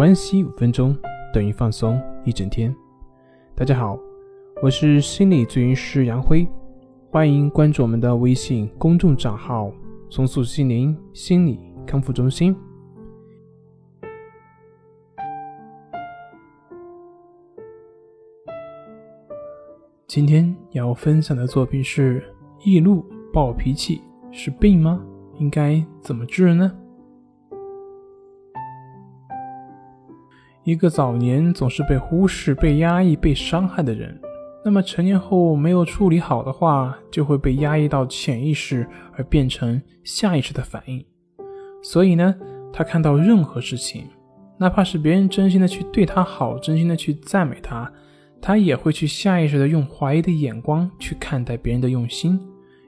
关系五分钟等于放松一整天。大家好，我是心理咨询师杨辉，欢迎关注我们的微信公众账号“重塑心灵心理康复中心”。今天要分享的作品是：易怒暴脾气是病吗？应该怎么治呢？一个早年总是被忽视、被压抑、被伤害的人，那么成年后没有处理好的话，就会被压抑到潜意识，而变成下意识的反应。所以呢，他看到任何事情，哪怕是别人真心的去对他好、真心的去赞美他，他也会去下意识的用怀疑的眼光去看待别人的用心，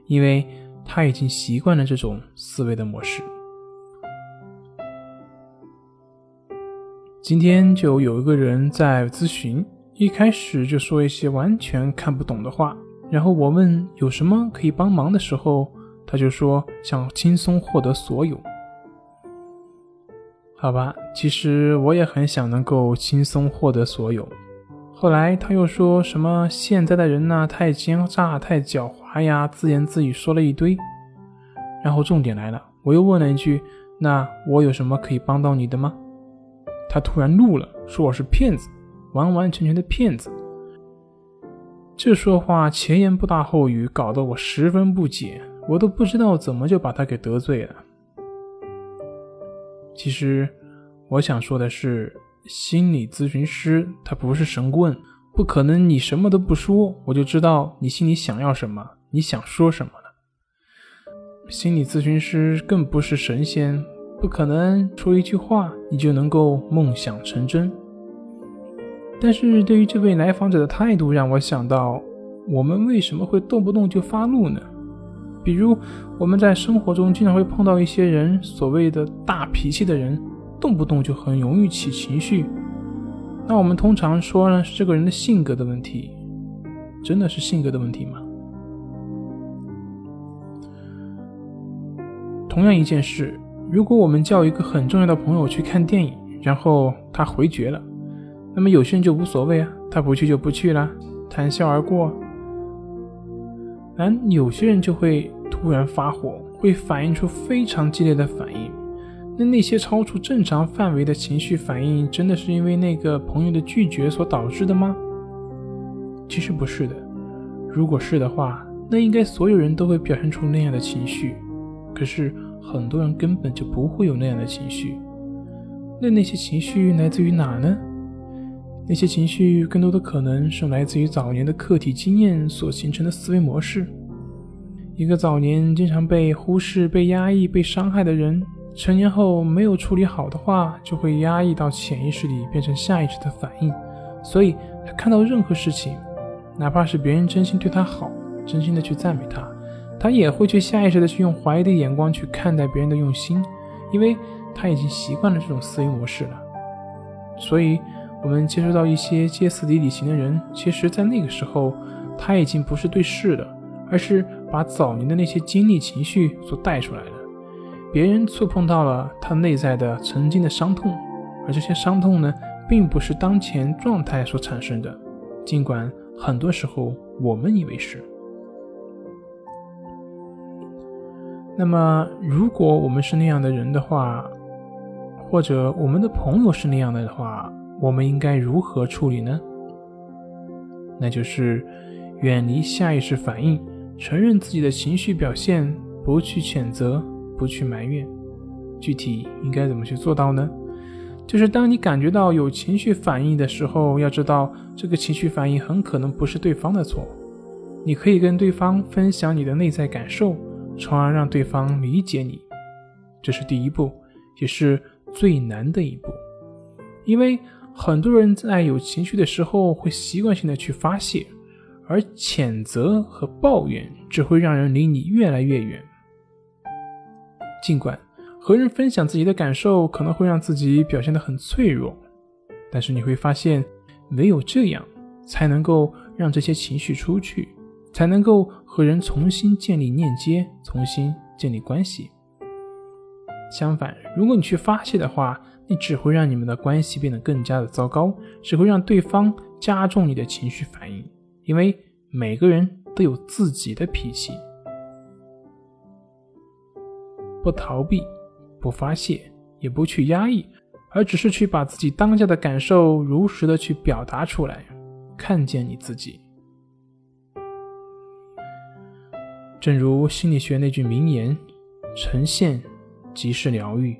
因为他已经习惯了这种思维的模式。今天就有一个人在咨询，一开始就说一些完全看不懂的话，然后我问有什么可以帮忙的时候，他就说想轻松获得所有。好吧，其实我也很想能够轻松获得所有。后来他又说什么现在的人呢太奸诈、太狡猾呀，自言自语说了一堆。然后重点来了，我又问了一句：那我有什么可以帮到你的吗？他突然怒了，说我是骗子，完完全全的骗子。这说话前言不搭后语，搞得我十分不解，我都不知道怎么就把他给得罪了。其实我想说的是，心理咨询师他不是神棍，不可能你什么都不说，我就知道你心里想要什么，你想说什么了。心理咨询师更不是神仙。不可能说一句话你就能够梦想成真。但是对于这位来访者的态度，让我想到，我们为什么会动不动就发怒呢？比如我们在生活中经常会碰到一些人，所谓的大脾气的人，动不动就很容易起情绪。那我们通常说呢，是这个人的性格的问题，真的是性格的问题吗？同样一件事。如果我们叫一个很重要的朋友去看电影，然后他回绝了，那么有些人就无所谓啊，他不去就不去了，谈笑而过。但有些人就会突然发火，会反映出非常激烈的反应。那那些超出正常范围的情绪反应，真的是因为那个朋友的拒绝所导致的吗？其实不是的。如果是的话，那应该所有人都会表现出那样的情绪。可是。很多人根本就不会有那样的情绪，那那些情绪来自于哪呢？那些情绪更多的可能是来自于早年的客体经验所形成的思维模式。一个早年经常被忽视、被压抑、被伤害的人，成年后没有处理好的话，就会压抑到潜意识里，变成下意识的反应。所以，他看到任何事情，哪怕是别人真心对他好，真心的去赞美他。他也会去下意识的去用怀疑的眼光去看待别人的用心，因为他已经习惯了这种思维模式了。所以，我们接触到一些歇斯底里型的人，其实在那个时候，他已经不是对事的，而是把早年的那些经历、情绪所带出来了。别人触碰到了他内在的曾经的伤痛，而这些伤痛呢，并不是当前状态所产生的，尽管很多时候我们以为是。那么，如果我们是那样的人的话，或者我们的朋友是那样的话，我们应该如何处理呢？那就是远离下意识反应，承认自己的情绪表现，不去谴责，不去埋怨。具体应该怎么去做到呢？就是当你感觉到有情绪反应的时候，要知道这个情绪反应很可能不是对方的错，你可以跟对方分享你的内在感受。从而让对方理解你，这是第一步，也是最难的一步。因为很多人在有情绪的时候，会习惯性的去发泄，而谴责和抱怨只会让人离你越来越远。尽管和人分享自己的感受可能会让自己表现得很脆弱，但是你会发现，唯有这样，才能够让这些情绪出去。才能够和人重新建立链接，重新建立关系。相反，如果你去发泄的话，你只会让你们的关系变得更加的糟糕，只会让对方加重你的情绪反应。因为每个人都有自己的脾气，不逃避，不发泄，也不去压抑，而只是去把自己当下的感受如实的去表达出来，看见你自己。正如心理学那句名言：“呈现即是疗愈。”